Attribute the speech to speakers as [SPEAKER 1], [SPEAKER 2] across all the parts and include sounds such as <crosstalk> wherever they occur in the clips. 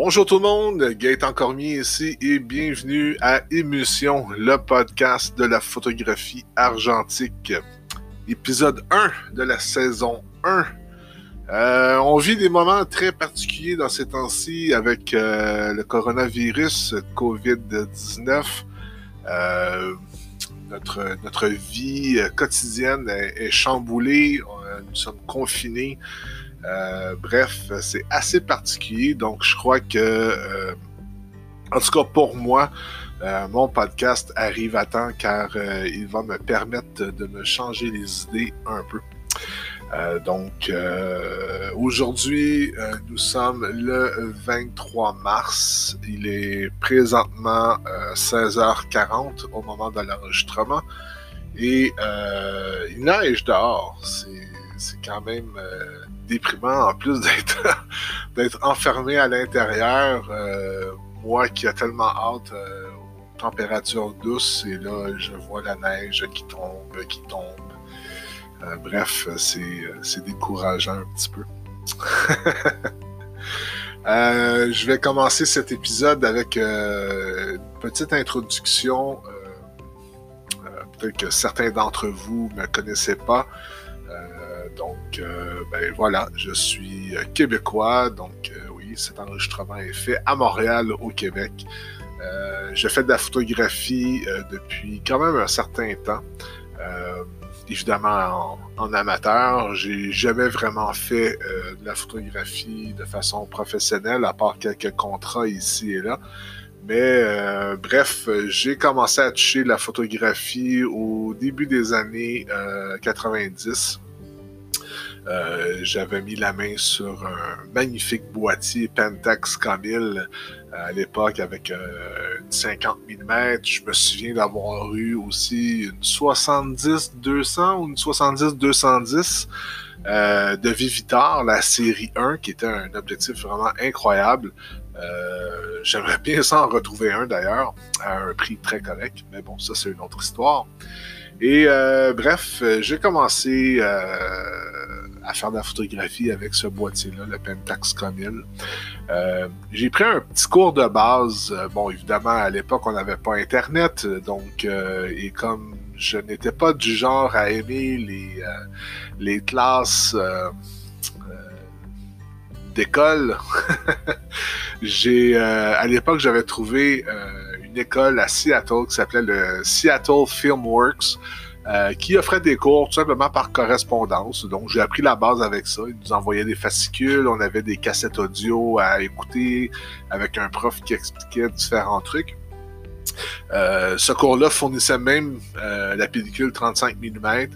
[SPEAKER 1] Bonjour tout le monde, Gaëtan Cormier ici et bienvenue à Émulsion, le podcast de la photographie argentique. Épisode 1 de la saison 1. Euh, on vit des moments très particuliers dans ces temps-ci avec euh, le coronavirus, COVID-19. Euh, notre, vie quotidienne est chamboulée, nous sommes confinés. Euh, bref, c'est assez particulier, donc je crois que, euh, en tout cas pour moi, euh, mon podcast arrive à temps car il va me permettre de me changer les idées un peu. donc aujourd'hui, nous sommes le 23 mars. Il est présentement 16h40 au moment de l'enregistrement. Et il neige dehors. C'est quand même déprimant en plus <laughs> d'être enfermé à l'intérieur. Euh, moi qui a tellement hâte euh, aux températures douces, et là, je vois la neige qui tombe, qui tombe. Euh, bref, c'est décourageant un petit peu. <laughs> je vais commencer cet épisode avec une petite introduction. Peut-être que certains d'entre vous ne me connaissaient pas. Donc, euh, ben voilà, je suis euh, québécois, donc euh, oui, cet enregistrement est fait à Montréal, au Québec. je fais de la photographie depuis quand même un certain temps. évidemment en, amateur, j'ai jamais vraiment fait de la photographie de façon professionnelle, à part quelques contrats ici et là. Mais bref, j'ai commencé à toucher la photographie au début des années 90. Euh, j'avais mis la main sur un magnifique boîtier Pentax K1000 euh, à l'époque avec euh, une 50 mm. Je me souviens d'avoir eu aussi une 70-200 ou une 70-210 de Vivitar, la série 1, qui était un objectif vraiment incroyable. J'aimerais bien s'en retrouver un d'ailleurs, à un prix très correct, mais bon, ça c'est une autre histoire. Et bref, j'ai commencé à faire de la photographie avec ce boîtier-là, le Pentax Comil. Euh, j'ai pris un petit cours de base. Euh, bon, évidemment, à l'époque, on n'avait pas Internet, donc, euh, et comme je n'étais pas du genre à aimer les, les classes d'école, <laughs> j'ai, à l'époque, j'avais trouvé une école à Seattle qui s'appelait le Seattle Filmworks. Euh, qui offrait des cours tout simplement par correspondance. Donc, j'ai appris la base avec ça. Ils nous envoyaient des fascicules, on avait des cassettes audio à écouter avec un prof qui expliquait différents trucs. Euh, ce cours-là fournissait même euh, la pellicule 35 mm.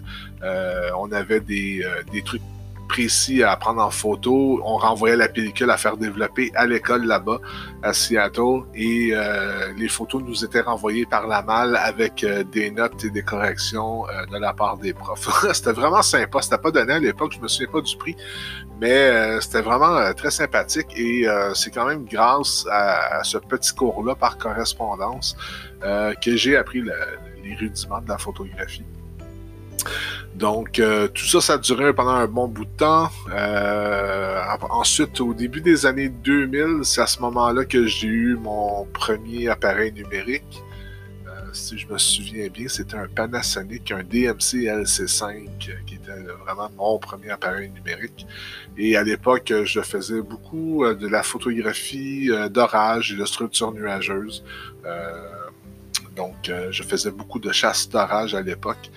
[SPEAKER 1] on avait des, des trucs précis à prendre en photo. On renvoyait la pellicule à faire développer à l'école là-bas, à Seattle, et euh, les photos nous étaient renvoyées par la malle avec euh, des notes et des corrections euh, de la part des profs. <laughs> c'était vraiment sympa. C'était pas donné à l'époque, je me souviens pas du prix, mais c'était vraiment très sympathique et c'est quand même grâce à, ce petit cours-là par correspondance que j'ai appris les rudiments de la photographie. Donc, euh, tout ça, ça a duré pendant un bon bout de temps. Euh, ensuite, au début des années 2000, c'est à ce moment-là que j'ai eu mon premier appareil numérique. Euh, si je me souviens bien, c'était un Panasonic, un DMC LC5, qui était vraiment mon premier appareil numérique. Et à l'époque, je faisais beaucoup de la photographie d'orage et de structures nuageuses. Donc, je faisais beaucoup de chasse d'orage à l'époque.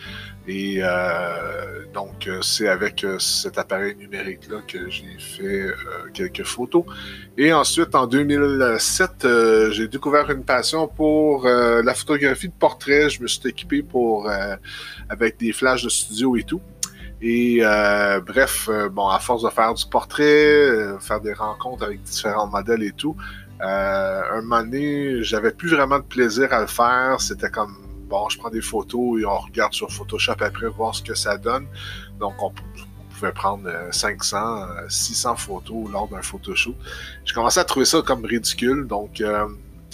[SPEAKER 1] Et euh, donc, euh, c'est avec euh, cet appareil numérique-là que j'ai fait quelques photos. Et ensuite, en 2007, j'ai découvert une passion pour la photographie de portrait. Je me suis équipé pour avec des flashs de studio et tout. Et bref, bon, à force de faire du portrait, faire des rencontres avec différents modèles et tout, un moment donné, j'avais plus vraiment de plaisir à le faire. C'était comme bon, je prends des photos et on regarde sur Photoshop après voir ce que ça donne. Donc, on, pouvait prendre 500, euh, 600 euh, photos lors d'un photoshoot. J'ai commencé à trouver ça comme ridicule. Donc, euh,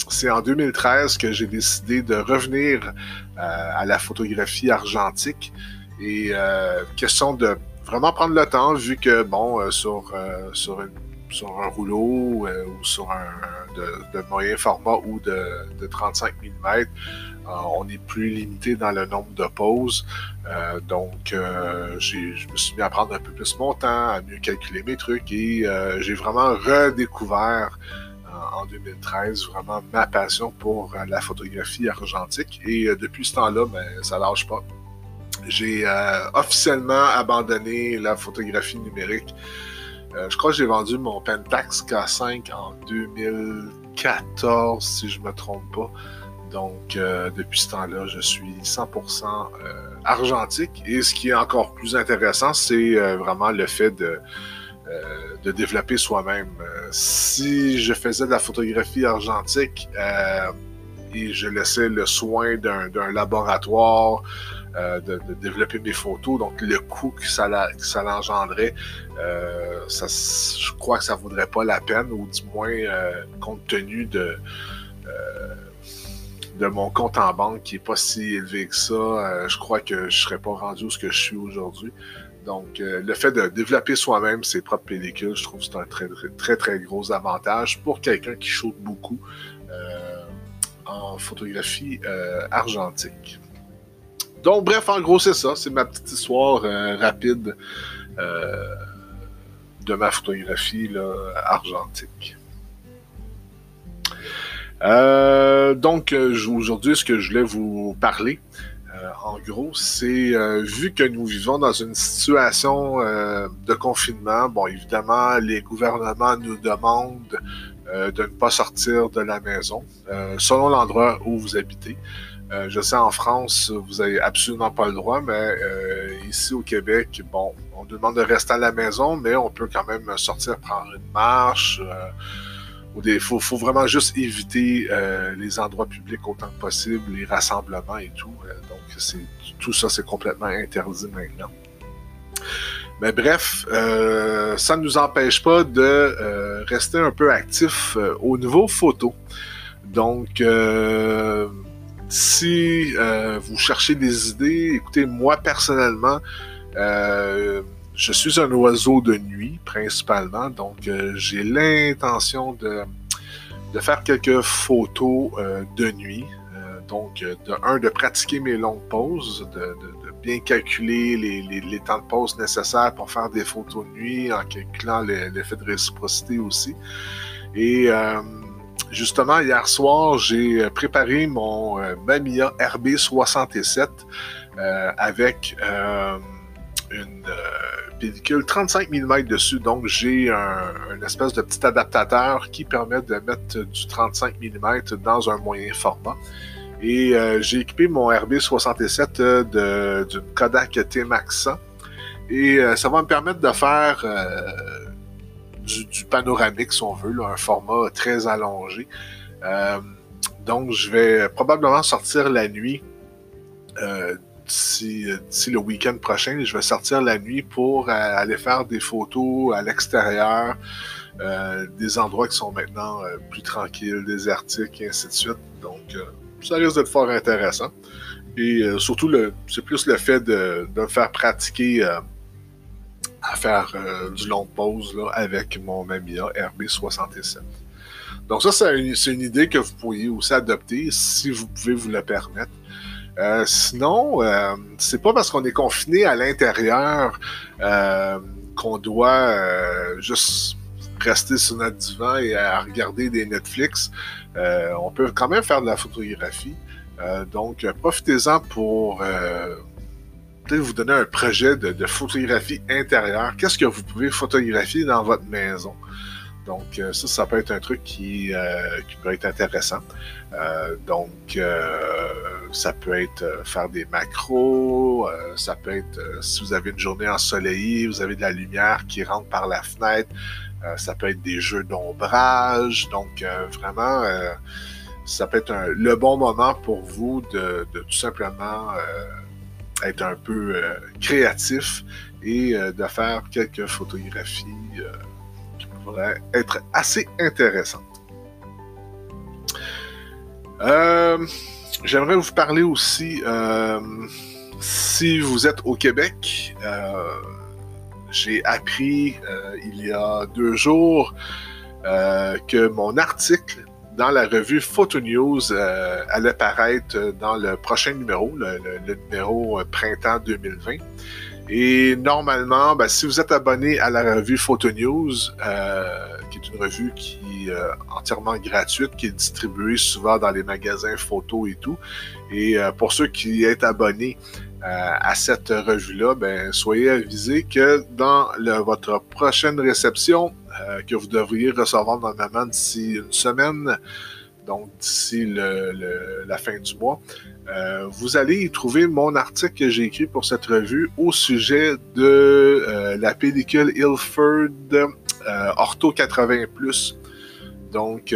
[SPEAKER 1] c'est en 2013 que j'ai décidé de revenir à la photographie argentique. Et question de vraiment prendre le temps, vu que, bon, sur, sur une sur un rouleau ou sur un de, moyen format ou de, 35 mm. on est plus limité dans le nombre de poses. donc, je me suis mis à prendre un peu plus mon temps, à mieux calculer mes trucs et j'ai vraiment redécouvert en 2013 vraiment ma passion pour la photographie argentique. Et depuis ce temps-là, ben, ça lâche pas. J'ai euh, officiellement abandonné la photographie numérique. Euh, je crois que j'ai vendu mon Pentax K5 en 2014, si je ne me trompe pas. Donc, euh, depuis ce temps-là, je suis 100% argentique. Et ce qui est encore plus intéressant, c'est vraiment le fait de, de développer soi-même. si je faisais de la photographie argentique et je laissais le soin d'un laboratoire, euh, de, développer mes photos. Donc, le coût que ça, ça l'engendrait, euh, ça, je crois que ça vaudrait pas la peine, ou du moins, euh, compte tenu de, de mon compte en banque qui est pas si élevé que ça, je crois que je serais pas rendu où ce que je suis aujourd'hui. Donc, le fait de développer soi-même ses propres pellicules, je trouve que c'est un très, très, très gros avantage pour quelqu'un qui shoot beaucoup en photographie argentique. Donc, bref, en gros, c'est ça. C'est ma petite histoire euh, rapide euh, de ma photographie argentique. Euh, donc, aujourd'hui, ce que je voulais vous parler, en gros, c'est vu que nous vivons dans une situation de confinement, bon, évidemment, les gouvernements nous demandent de ne pas sortir de la maison, selon l'endroit où vous habitez. Euh, je sais en France, vous n'avez absolument pas le droit, mais euh, ici au Québec, bon, on demande de rester à la maison, mais on peut quand même sortir prendre une marche. Il euh, faut, vraiment juste éviter les endroits publics autant que possible, les rassemblements et tout. donc, tout ça, c'est complètement interdit maintenant. Mais bref, ça ne nous empêche pas de rester un peu actif au niveau photo. Donc, si euh, vous cherchez des idées, écoutez, moi personnellement, euh, je suis un oiseau de nuit principalement, donc euh, j'ai l'intention de, de, faire quelques photos de nuit. donc, de un, de pratiquer mes longues pauses, de, de, bien calculer les, les, les, temps de pause nécessaires pour faire des photos de nuit, en calculant l'effet de réciprocité aussi. Et Justement, hier soir, j'ai euh, préparé mon euh, Mamiya RB67 euh, avec une pellicule 35 mm dessus. Donc, j'ai un, espèce de petit adaptateur qui permet de mettre du 35 mm dans un moyen format. Et j'ai équipé mon RB67 d'une Kodak T-Max 100. Et ça va me permettre de faire du, panoramique, si on veut, un format très allongé. Euh, donc, je vais probablement sortir la nuit. Euh, d'ici le week-end prochain, je vais sortir la nuit pour euh, aller faire des photos à l'extérieur, des endroits qui sont maintenant plus tranquilles, désertiques et ainsi de suite. Donc, ça risque d'être fort intéressant. Et surtout, c'est plus le fait de, de me faire pratiquer à faire euh, du long pause là, avec mon Mamiya RB67. Donc ça, c'est une, idée que vous pourriez aussi adopter si vous pouvez vous le permettre. Euh, sinon, euh, c'est pas parce qu'on est confiné à l'intérieur qu'on doit juste rester sur notre divan et à regarder des Netflix. on peut quand même faire de la photographie. donc, profitez-en pour peut-être vous donner un projet de, photographie intérieure. Qu'est-ce que vous pouvez photographier dans votre maison? Donc, euh, ça, ça peut être un truc qui, euh, peut être intéressant. Euh, donc, ça peut être faire des macros, ça peut être si vous avez une journée ensoleillée, vous avez de la lumière qui rentre par la fenêtre, ça peut être des jeux d'ombrage. Donc, vraiment, ça peut être le bon moment pour vous de tout simplement être un peu euh, créatif et euh, de faire quelques photographies euh, qui pourraient être assez intéressantes. J'aimerais vous parler aussi, si vous êtes au Québec, j'ai appris il y a deux jours que mon article dans la revue Photo News allait paraître dans le prochain numéro, le, numéro printemps 2020. Et normalement, ben, si vous êtes abonné à la revue Photo News, euh, qui est une revue qui est euh, entièrement gratuite, qui est distribuée souvent dans les magasins photos et tout. Et euh, pour ceux qui êtes abonnés à cette revue-là, ben, soyez avisés que dans votre prochaine réception, que vous devriez recevoir normalement d'ici une semaine, donc d'ici la fin du mois, euh, vous allez y trouver mon article que j'ai écrit pour cette revue au sujet de euh, la pellicule Ilford euh, Ortho 80 Donc,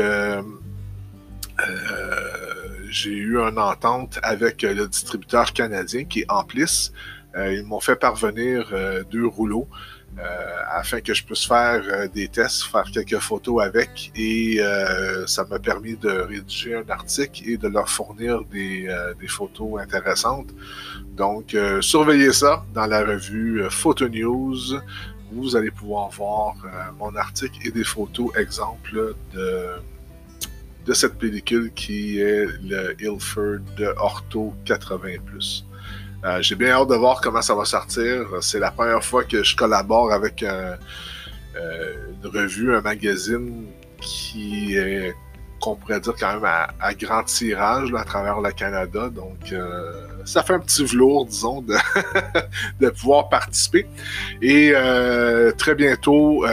[SPEAKER 1] j'ai eu une entente avec le distributeur canadien qui est Amplis. ils m'ont fait parvenir deux rouleaux. Euh, afin que je puisse faire euh, des tests, faire quelques photos avec. Et euh, ça m'a permis de rédiger un article et de leur fournir des, photos intéressantes. Donc, surveillez ça dans la revue Photo News. Vous allez pouvoir voir mon article et des photos exemples de, de cette pellicule qui est le Ilford Ortho 80+. Euh, j'ai bien hâte de voir comment ça va sortir. C'est la première fois que je collabore avec euh, une revue, un magazine qui est, qu'on pourrait dire quand même à, grand tirage à travers le Canada. Donc, euh, ça fait un petit velours, disons, de, <laughs> pouvoir participer. Et très bientôt,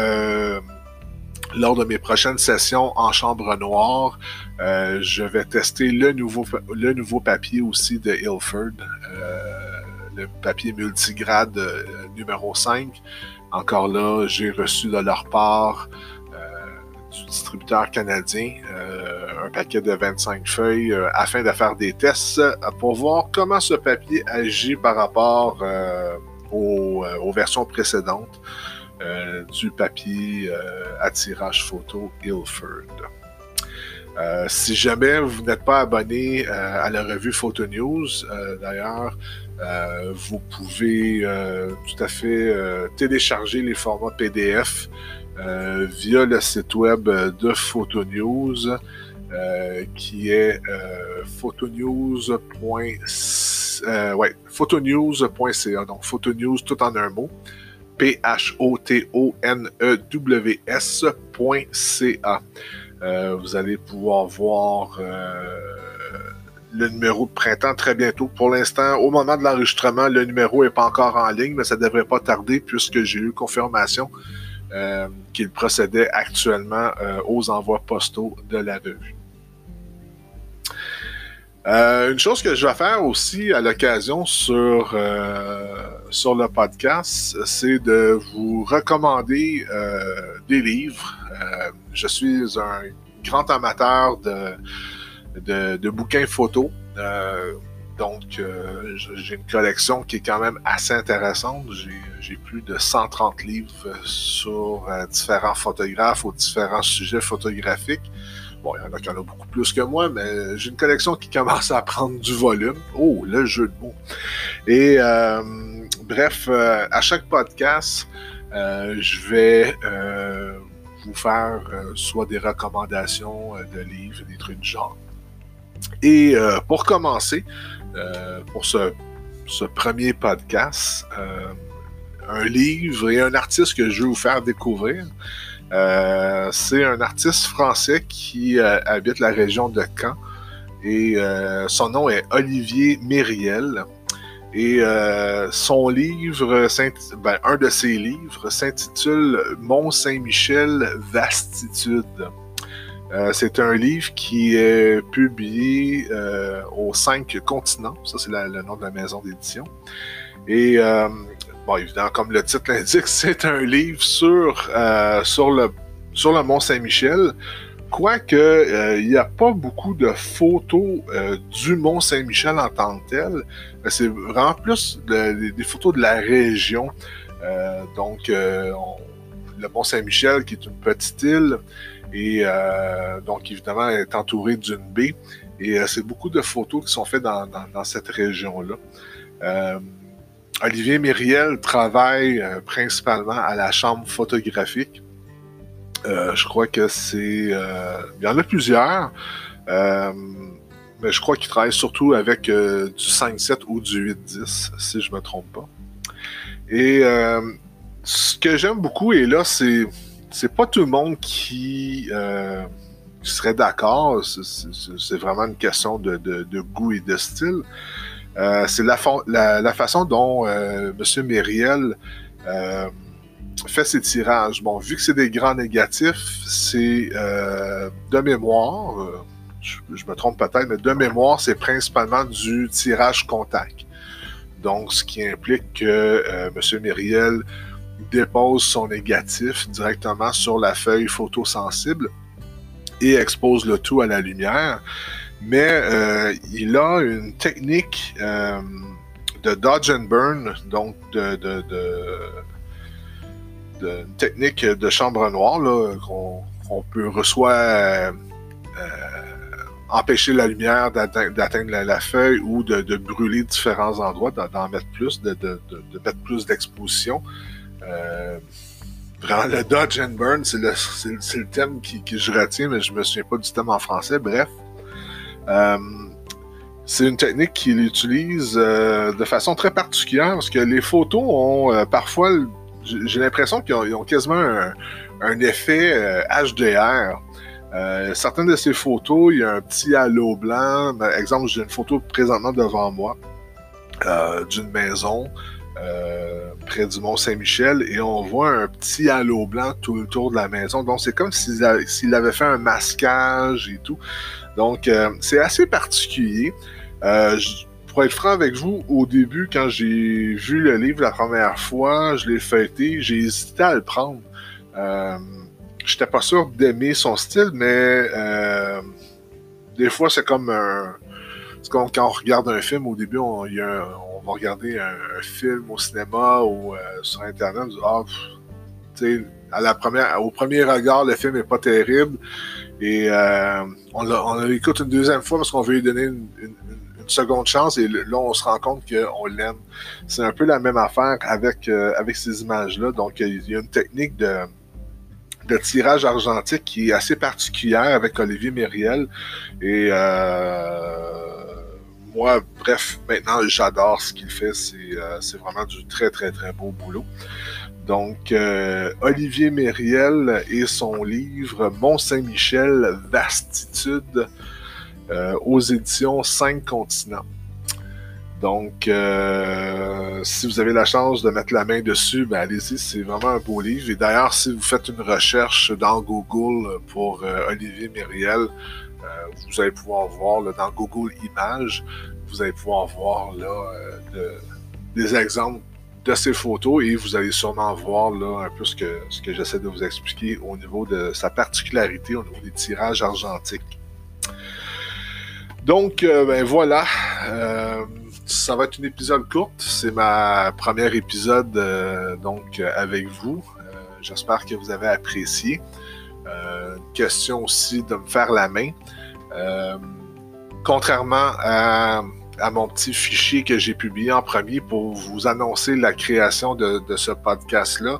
[SPEAKER 1] lors de mes prochaines sessions en chambre noire, je vais tester le nouveau, le nouveau papier aussi de Ilford, le papier multigrade euh, numéro 5. Encore là, j'ai reçu de leur part du distributeur canadien un paquet de 25 feuilles afin de faire des tests pour voir comment ce papier agit par rapport aux, aux versions précédentes. Euh, du papier euh, à tirage photo Ilford. Euh, si jamais vous n'êtes pas abonné à la revue Photo News, d'ailleurs, vous pouvez tout à fait télécharger les formats PDF via le site web de Photo News, qui est photonews.ca. ouais, photonews.ca. Donc, Photonews tout en un mot. P-H-O-T-O-N-E-W-S.ca. Euh, vous allez pouvoir voir euh, le numéro de printemps très bientôt. Pour l'instant, au moment de l'enregistrement, le numéro n'est pas encore en ligne, mais ça ne devrait pas tarder puisque j'ai eu confirmation euh, qu'il procédait actuellement aux envois postaux de la revue. Euh, une chose que je vais faire aussi à l'occasion sur, euh, sur le podcast, c'est de vous recommander euh, des livres. je suis un grand amateur de, de, bouquins photos. donc, j'ai une collection qui est quand même assez intéressante. J'ai plus de 130 livres sur différents photographes ou différents sujets photographiques. Bon, il y en a qui en ont beaucoup plus que moi, mais j'ai une collection qui commence à prendre du volume. Oh, le jeu de mots. Et euh, bref, euh, à chaque podcast, euh, je vais vous faire soit des recommandations de livres, des trucs du genre. Et pour commencer, pour ce, premier podcast, un livre et un artiste que je vais vous faire découvrir. Euh, c'est un artiste français qui euh, habite la région de Caen et euh, son nom est Olivier Myriel. Et son livre, ben, un de ses livres s'intitule Mont Saint-Michel Vastitude. C'est un livre qui est publié aux cinq continents. Ça, c'est le nom de la maison d'édition. Et bon, évidemment, comme le titre l'indique, <laughs> c'est un livre sur, euh, sur, le, sur le Mont Saint-Michel. Quoique, euh, il n'y a pas beaucoup de photos euh, du Mont Saint-Michel en tant que tel. C'est vraiment plus des photos de la région. donc, le Mont Saint-Michel, qui est une petite île, et donc, évidemment, est entouré d'une baie. Et c'est beaucoup de photos qui sont faites dans, cette région-là. Olivier Myriel travaille euh, principalement à la chambre photographique. Euh, je crois que c'est... Euh, il y en a plusieurs, mais je crois qu'il travaille surtout avec du 5-7 ou du 8-10, si je me trompe pas. Et ce que j'aime beaucoup, et là, c'est c'est pas tout le monde qui, serait d'accord. C'est vraiment une question de, goût et de style. Euh, c'est la, façon dont euh, M. Myriel euh, fait ses tirages. Bon, vu que c'est des grands négatifs, c'est de mémoire, je, me trompe peut-être, mais de mémoire, c'est principalement du tirage contact. Donc, ce qui implique que M. Myriel dépose son négatif directement sur la feuille photosensible et expose le tout à la lumière mais euh, il a une technique euh, de dodge and burn, donc de, une technique de chambre noire qu'on peut soit euh, empêcher la lumière d'atteindre la, feuille ou de, brûler différents endroits, d'en mettre plus, de, mettre plus d'exposition. Vraiment, le dodge and burn, c'est le, thème qui, qui, je retiens, mais je me souviens pas du thème en français. Bref, euh, c'est une technique qu'il utilise euh, de façon très particulière parce que les photos ont euh, parfois, j'ai l'impression qu'ils ont, quasiment un, effet HDR. certaines de ces photos, il y a un petit halo blanc. Par exemple, j'ai une photo présentement devant moi d'une maison près du Mont Saint-Michel et on voit un petit halo blanc tout autour de la maison. Donc c'est comme s'il avait fait un masquage et tout. Donc, euh, c'est assez particulier. Euh, pour être franc avec vous, au début, quand j'ai vu le livre la première fois, je l'ai feuilleté, j'ai hésité à le prendre. Euh, J'étais pas sûr d'aimer son style, mais euh, des fois, c'est comme un. Quand on regarde un film, au début, on, y a on va regarder un, film au cinéma ou sur Internet, on dit, ah, à la première, au premier regard, le film est pas terrible. Et euh, on, l'écoute une deuxième fois parce qu'on veut lui donner une, seconde chance et là, on se rend compte qu'on l'aime. C'est un peu la même affaire avec, euh, avec ces images-là. Donc, il y a une technique de, de tirage argentique qui est assez particulière avec Olivier Myriel. Et euh, moi, bref, maintenant, j'adore ce qu'il fait. C'est vraiment du très, très, très beau boulot. Donc, euh, Olivier Mériel et son livre Mont-Saint-Michel, Vastitude, euh, aux éditions 5 continents. Donc, euh, si vous avez la chance de mettre la main dessus, ben allez-y, c'est vraiment un beau livre. Et d'ailleurs, si vous faites une recherche dans Google pour Olivier Mériel, vous allez pouvoir voir là, dans Google Images, vous allez pouvoir voir là, des exemples de ces photos et vous allez sûrement voir là un peu ce que, j'essaie de vous expliquer au niveau de sa particularité, au niveau des tirages argentiques. Donc, euh, ben voilà. Euh, ça va être un épisode courte. C'est ma première épisode euh, donc avec vous. J'espère que vous avez apprécié. question aussi de me faire la main. Contrairement à à mon petit fichier que j'ai publié en premier pour vous annoncer la création de, ce podcast-là,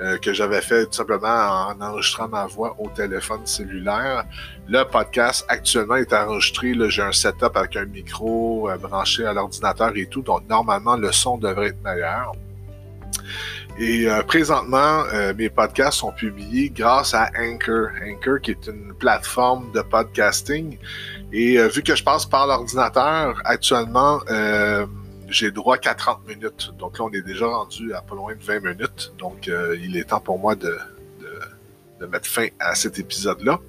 [SPEAKER 1] euh, que j'avais fait tout simplement en enregistrant ma voix au téléphone cellulaire. Le podcast actuellement est enregistré. J'ai un setup avec un micro euh, branché à l'ordinateur et tout, donc normalement le son devrait être meilleur. Et euh, présentement, mes podcasts sont publiés grâce à Anchor. Anchor, qui est une plateforme de podcasting et euh, vu que je passe par l'ordinateur, actuellement, euh, j'ai droit qu'à 30 minutes. Donc là, on est déjà rendu à pas loin de 20 minutes. Donc, euh, il est temps pour moi de, de, mettre fin à cet épisode-là.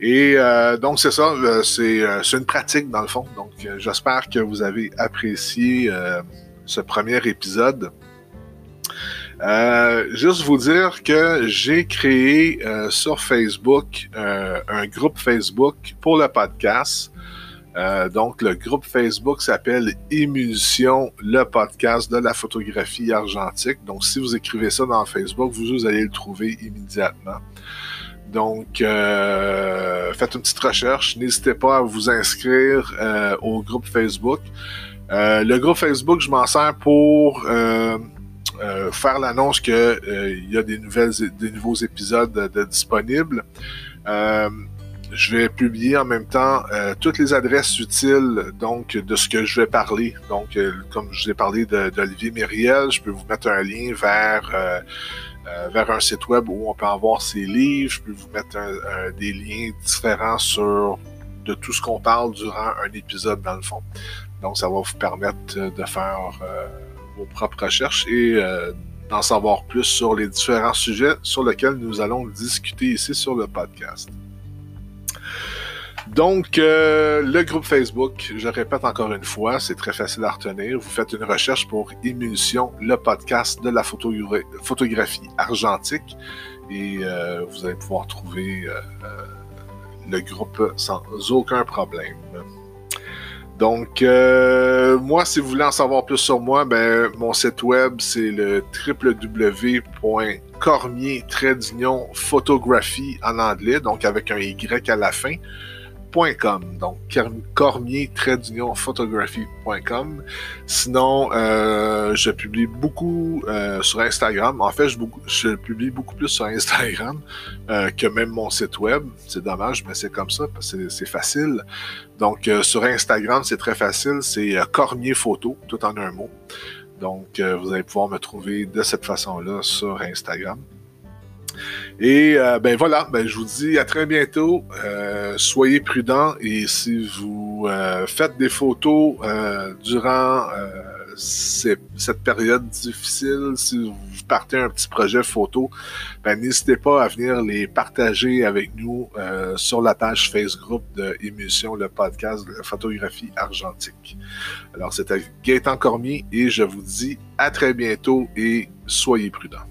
[SPEAKER 1] Et donc, c'est ça, c'est une pratique dans le fond. Donc, j'espère que vous avez apprécié ce premier épisode. Euh, juste vous dire que j'ai créé euh, sur Facebook euh, un groupe Facebook pour le podcast. donc, le groupe Facebook s'appelle Émulsion, le podcast de la photographie argentique. Donc, si vous écrivez ça dans Facebook, vous, allez le trouver immédiatement. Donc, faites une petite recherche. N'hésitez pas à vous inscrire au groupe Facebook. le groupe Facebook, je m'en sers pour faire l'annonce qu'il y a des, nouvelles, des nouveaux épisodes disponibles je vais publier en même temps euh, toutes les adresses utiles donc de ce que je vais parler. Donc, euh, comme je vous ai parlé d'Olivier Myriel, je peux vous mettre un lien vers, euh, vers un site web où on peut avoir ses livres. Je peux vous mettre des liens différents sur de tout ce qu'on parle durant un épisode dans le fond. Donc, ça va vous permettre de faire vos propres recherches et d'en savoir plus sur les différents sujets sur lesquels nous allons discuter ici sur le podcast. Donc, euh, le groupe Facebook, je répète encore une fois, c'est très facile à retenir. Vous faites une recherche pour Émulsion, le podcast de la photographie argentique, et euh, vous allez pouvoir trouver euh, le groupe sans aucun problème. Donc, moi, si vous voulez en savoir plus sur moi, ben, mon site web, c'est le www.cormier-photographie en anglais, donc avec un Y à la fin donc cormier photographie.com. Sinon, euh, je publie beaucoup euh, sur Instagram. En fait, je, publie beaucoup plus sur Instagram euh, que même mon site web. C'est dommage, mais c'est comme ça, parce que c'est facile. Donc, sur Instagram, c'est très facile. C'est Cormier Photo, tout en un mot. Donc, vous allez pouvoir me trouver de cette façon-là sur Instagram. Et euh, ben voilà, ben je vous dis à très bientôt. Euh, soyez prudents et si vous euh, faites des photos durant cette période difficile, si vous partez un petit projet photo, ben n'hésitez pas à venir les partager avec nous sur la page Facebook de Émission, le podcast de la photographie argentique. Alors c'était Gaëtan Cormier et je vous dis à très bientôt et soyez prudents.